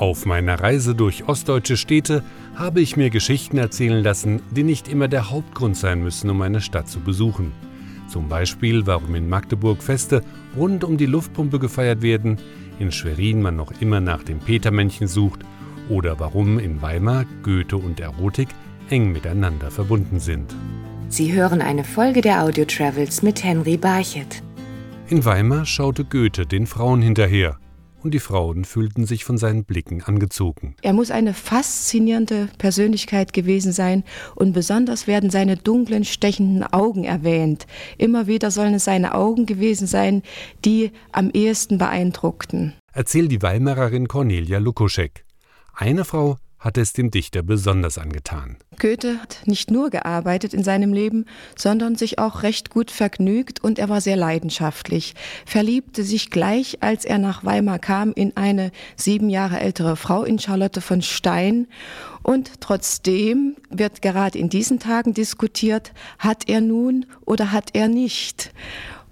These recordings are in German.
Auf meiner Reise durch ostdeutsche Städte habe ich mir Geschichten erzählen lassen, die nicht immer der Hauptgrund sein müssen, um eine Stadt zu besuchen. Zum Beispiel, warum in Magdeburg Feste rund um die Luftpumpe gefeiert werden, in Schwerin man noch immer nach dem Petermännchen sucht oder warum in Weimar Goethe und Erotik eng miteinander verbunden sind. Sie hören eine Folge der Audio Travels mit Henry Barchet. In Weimar schaute Goethe den Frauen hinterher und die Frauen fühlten sich von seinen Blicken angezogen. Er muss eine faszinierende Persönlichkeit gewesen sein und besonders werden seine dunklen, stechenden Augen erwähnt. Immer wieder sollen es seine Augen gewesen sein, die am ehesten beeindruckten. Erzählt die Weimarerin Cornelia Lukoschek. Eine Frau hatte es dem Dichter besonders angetan. Goethe hat nicht nur gearbeitet in seinem Leben, sondern sich auch recht gut vergnügt und er war sehr leidenschaftlich, verliebte sich gleich, als er nach Weimar kam, in eine sieben Jahre ältere Frau, in Charlotte von Stein. Und trotzdem wird gerade in diesen Tagen diskutiert, hat er nun oder hat er nicht.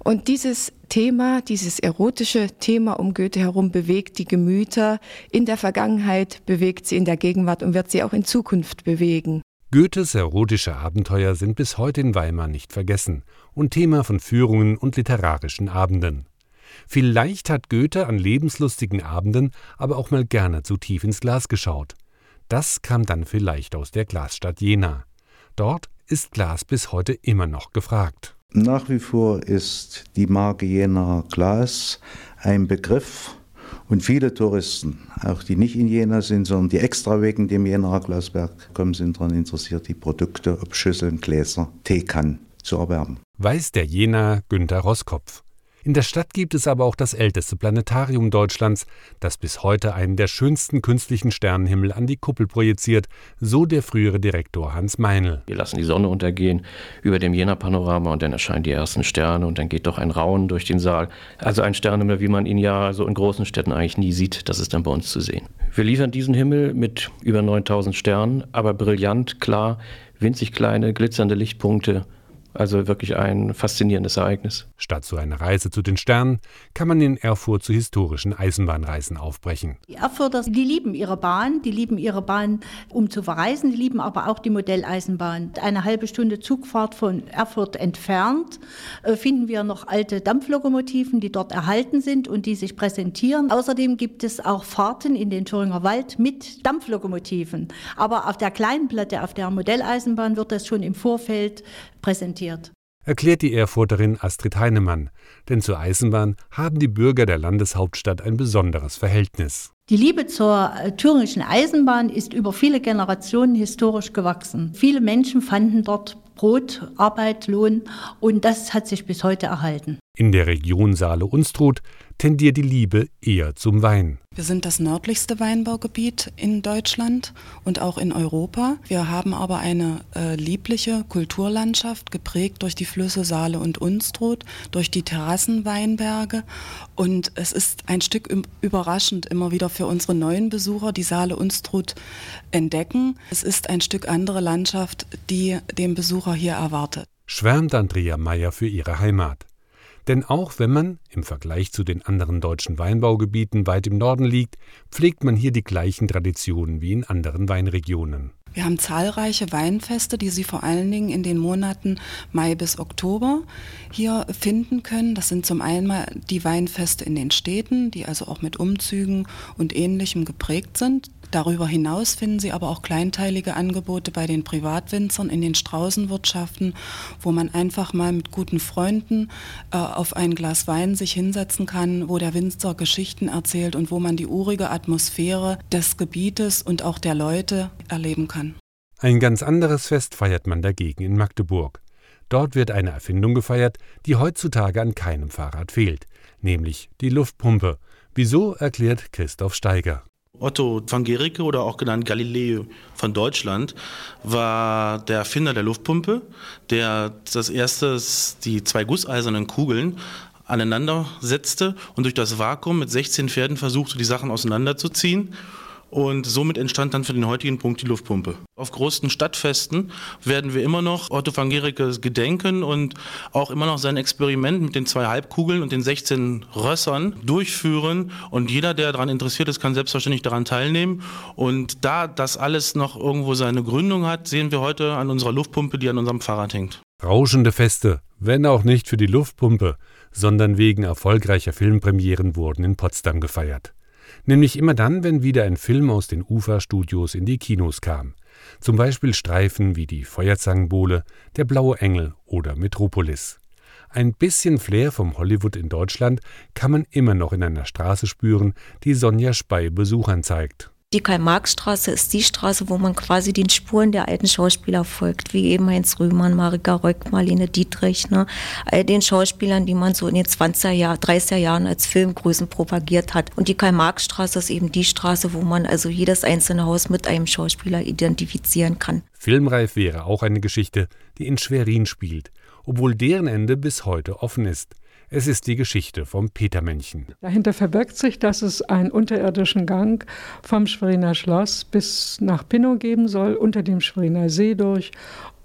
Und dieses Thema, dieses erotische Thema um Goethe herum bewegt die Gemüter in der Vergangenheit, bewegt sie in der Gegenwart und wird sie auch in Zukunft bewegen. Goethes erotische Abenteuer sind bis heute in Weimar nicht vergessen und Thema von Führungen und literarischen Abenden. Vielleicht hat Goethe an lebenslustigen Abenden aber auch mal gerne zu tief ins Glas geschaut. Das kam dann vielleicht aus der Glasstadt Jena. Dort ist Glas bis heute immer noch gefragt. Nach wie vor ist die Marke Jena Glas ein Begriff und viele Touristen, auch die nicht in Jena sind, sondern die extra wegen dem Jenaer Glasberg kommen, sind daran interessiert, die Produkte, ob Schüsseln, Gläser, Teekannen zu erwerben. Weiß der Jena Günter Roskopf. In der Stadt gibt es aber auch das älteste Planetarium Deutschlands, das bis heute einen der schönsten künstlichen Sternenhimmel an die Kuppel projiziert, so der frühere Direktor Hans Meinl. Wir lassen die Sonne untergehen über dem Jena-Panorama und dann erscheinen die ersten Sterne und dann geht doch ein Raunen durch den Saal. Also ein Sternenhimmel, wie man ihn ja so in großen Städten eigentlich nie sieht, das ist dann bei uns zu sehen. Wir liefern diesen Himmel mit über 9000 Sternen, aber brillant, klar, winzig kleine, glitzernde Lichtpunkte also wirklich ein faszinierendes Ereignis. Statt so einer Reise zu den Sternen kann man in Erfurt zu historischen Eisenbahnreisen aufbrechen. Die Erfurter, die lieben ihre Bahn, die lieben ihre Bahn, um zu verreisen, die lieben aber auch die Modelleisenbahn. Eine halbe Stunde Zugfahrt von Erfurt entfernt äh, finden wir noch alte Dampflokomotiven, die dort erhalten sind und die sich präsentieren. Außerdem gibt es auch Fahrten in den Thüringer Wald mit Dampflokomotiven. Aber auf der kleinen Platte, auf der Modelleisenbahn wird das schon im Vorfeld präsentiert. Erklärt die Erfurterin Astrid Heinemann, denn zur Eisenbahn haben die Bürger der Landeshauptstadt ein besonderes Verhältnis. Die Liebe zur äh, thüringischen Eisenbahn ist über viele Generationen historisch gewachsen. Viele Menschen fanden dort Brot, Arbeit, Lohn und das hat sich bis heute erhalten. In der Region Saale-Unstrut tendiert die Liebe eher zum Wein. Wir sind das nördlichste Weinbaugebiet in Deutschland und auch in Europa. Wir haben aber eine äh, liebliche Kulturlandschaft, geprägt durch die Flüsse Saale und Unstrut, durch die Terrassenweinberge. Und es ist ein Stück überraschend immer wieder für unsere neuen Besucher, die Saale Unstrut entdecken. Es ist ein Stück andere Landschaft, die dem Besucher hier erwartet. Schwärmt Andrea Meyer für ihre Heimat. Denn auch wenn man im Vergleich zu den anderen deutschen Weinbaugebieten weit im Norden liegt, pflegt man hier die gleichen Traditionen wie in anderen Weinregionen. Wir haben zahlreiche Weinfeste, die Sie vor allen Dingen in den Monaten Mai bis Oktober hier finden können. Das sind zum einen die Weinfeste in den Städten, die also auch mit Umzügen und ähnlichem geprägt sind. Darüber hinaus finden Sie aber auch kleinteilige Angebote bei den Privatwinzern in den Straußenwirtschaften, wo man einfach mal mit guten Freunden äh, auf ein Glas Wein sich hinsetzen kann, wo der Winzer Geschichten erzählt und wo man die urige Atmosphäre des Gebietes und auch der Leute erleben kann. Ein ganz anderes Fest feiert man dagegen in Magdeburg. Dort wird eine Erfindung gefeiert, die heutzutage an keinem Fahrrad fehlt, nämlich die Luftpumpe. Wieso erklärt Christoph Steiger. Otto von Gericke oder auch genannt Galileo von Deutschland war der Erfinder der Luftpumpe, der das erste die zwei gusseisernen Kugeln aneinander setzte und durch das Vakuum mit 16 Pferden versuchte, die Sachen auseinanderzuziehen und somit entstand dann für den heutigen Punkt die Luftpumpe. Auf großen Stadtfesten werden wir immer noch Otto van Gericke gedenken und auch immer noch sein Experiment mit den zwei Halbkugeln und den 16 Rössern durchführen. Und jeder, der daran interessiert ist, kann selbstverständlich daran teilnehmen. Und da das alles noch irgendwo seine Gründung hat, sehen wir heute an unserer Luftpumpe, die an unserem Fahrrad hängt. Rauschende Feste, wenn auch nicht für die Luftpumpe, sondern wegen erfolgreicher Filmpremieren wurden in Potsdam gefeiert. Nämlich immer dann, wenn wieder ein Film aus den UFA-Studios in die Kinos kam. Zum Beispiel Streifen wie die Feuerzangenbowle, Der blaue Engel oder Metropolis. Ein bisschen Flair vom Hollywood in Deutschland kann man immer noch in einer Straße spüren, die Sonja Spey Besuchern zeigt. Die Karl-Marx-Straße ist die Straße, wo man quasi den Spuren der alten Schauspieler folgt, wie eben Heinz Rühmann, Marika Röck, Marlene Dietrich, ne? all den Schauspielern, die man so in den 20er Jahren, 30er Jahren als Filmgrößen propagiert hat. Und die Karl-Marx-Straße ist eben die Straße, wo man also jedes einzelne Haus mit einem Schauspieler identifizieren kann. Filmreif wäre auch eine Geschichte, die in Schwerin spielt, obwohl deren Ende bis heute offen ist. Es ist die Geschichte vom Petermännchen. Dahinter verbirgt sich, dass es einen unterirdischen Gang vom Schweriner Schloss bis nach Pinnow geben soll, unter dem Schweriner See durch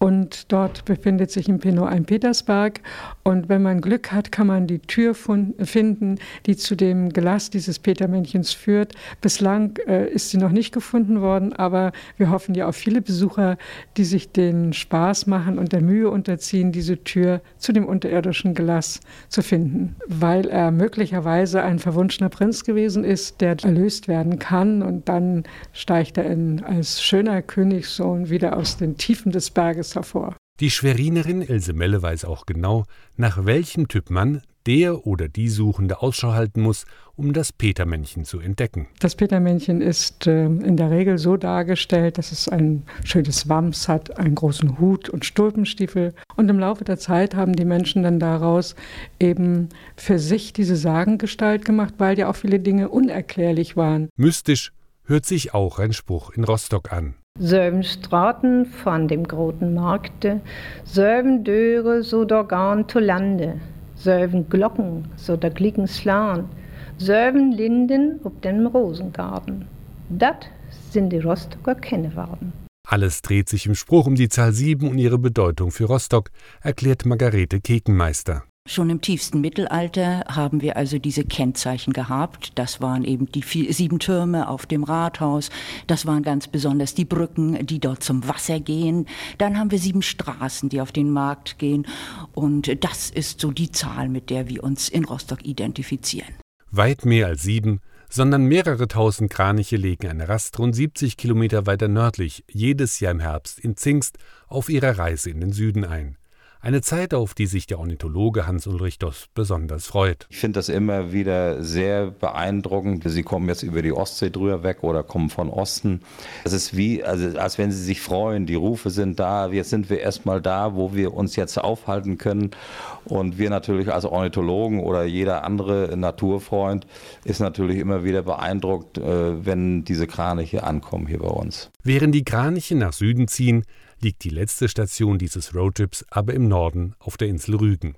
und dort befindet sich in Pinot ein Petersberg. Und wenn man Glück hat, kann man die Tür finden, die zu dem Glas dieses Petermännchens führt. Bislang äh, ist sie noch nicht gefunden worden, aber wir hoffen ja auf viele Besucher, die sich den Spaß machen und der Mühe unterziehen, diese Tür zu dem unterirdischen Glas zu finden. Weil er möglicherweise ein verwunschener Prinz gewesen ist, der erlöst werden kann. Und dann steigt er in, als schöner Königssohn wieder aus den Tiefen des Berges hervor. Die Schwerinerin Else Melle weiß auch genau, nach welchem Typ Mann der oder die Suchende Ausschau halten muss, um das Petermännchen zu entdecken. Das Petermännchen ist äh, in der Regel so dargestellt, dass es ein schönes Wams hat, einen großen Hut und Stulpenstiefel. Und im Laufe der Zeit haben die Menschen dann daraus eben für sich diese Sagengestalt gemacht, weil ja auch viele Dinge unerklärlich waren. Mystisch hört sich auch ein Spruch in Rostock an. Selben Straten von dem großen Markte, selben Döre so der Garn to Lande, selben Glocken so der Glicken slan, selben Linden ob dem Rosengarten. Dat sind die Rostocker Kennewarden. Alles dreht sich im Spruch um die Zahl 7 und ihre Bedeutung für Rostock, erklärt Margarete Kekenmeister. Schon im tiefsten Mittelalter haben wir also diese Kennzeichen gehabt. Das waren eben die vier, sieben Türme auf dem Rathaus. Das waren ganz besonders die Brücken, die dort zum Wasser gehen. Dann haben wir sieben Straßen, die auf den Markt gehen. Und das ist so die Zahl, mit der wir uns in Rostock identifizieren. Weit mehr als sieben, sondern mehrere tausend Kraniche legen eine Rast rund 70 Kilometer weiter nördlich, jedes Jahr im Herbst in Zingst, auf ihrer Reise in den Süden ein. Eine Zeit, auf die sich der Ornithologe Hans-Ulrich Doss besonders freut. Ich finde das immer wieder sehr beeindruckend. Sie kommen jetzt über die Ostsee drüber weg oder kommen von Osten. Es ist wie, also als wenn sie sich freuen. Die Rufe sind da. Jetzt sind wir erstmal da, wo wir uns jetzt aufhalten können. Und wir natürlich als Ornithologen oder jeder andere Naturfreund ist natürlich immer wieder beeindruckt, äh, wenn diese Kraniche ankommen hier bei uns. Während die Kraniche nach Süden ziehen, liegt die letzte Station dieses Roadtrips aber im Norden auf der Insel Rügen.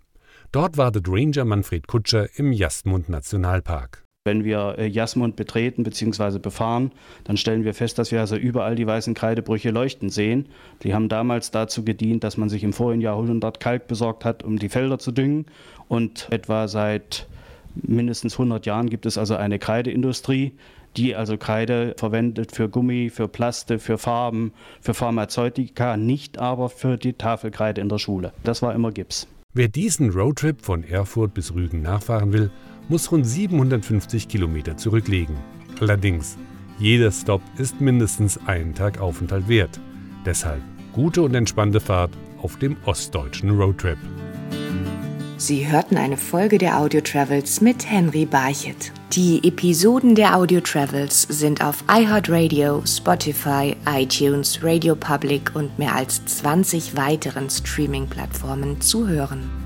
Dort wartet Ranger Manfred Kutscher im Jasmund Nationalpark. Wenn wir äh, Jasmund betreten bzw. befahren, dann stellen wir fest, dass wir also überall die weißen Kreidebrüche leuchten sehen. Die haben damals dazu gedient, dass man sich im vorigen Jahrhundert Kalk besorgt hat, um die Felder zu düngen. Und etwa seit mindestens 100 Jahren gibt es also eine Kreideindustrie, die also Kreide verwendet für Gummi, für Plaste, für Farben, für Pharmazeutika, nicht aber für die Tafelkreide in der Schule. Das war immer Gips. Wer diesen Roadtrip von Erfurt bis Rügen nachfahren will, muss rund 750 Kilometer zurücklegen. Allerdings, jeder Stop ist mindestens einen Tag Aufenthalt wert. Deshalb gute und entspannte Fahrt auf dem ostdeutschen Roadtrip. Sie hörten eine Folge der Audio Travels mit Henry Barchet. Die Episoden der Audio Travels sind auf iHeartRadio, Spotify, iTunes, Radio Public und mehr als 20 weiteren Streaming-Plattformen zu hören.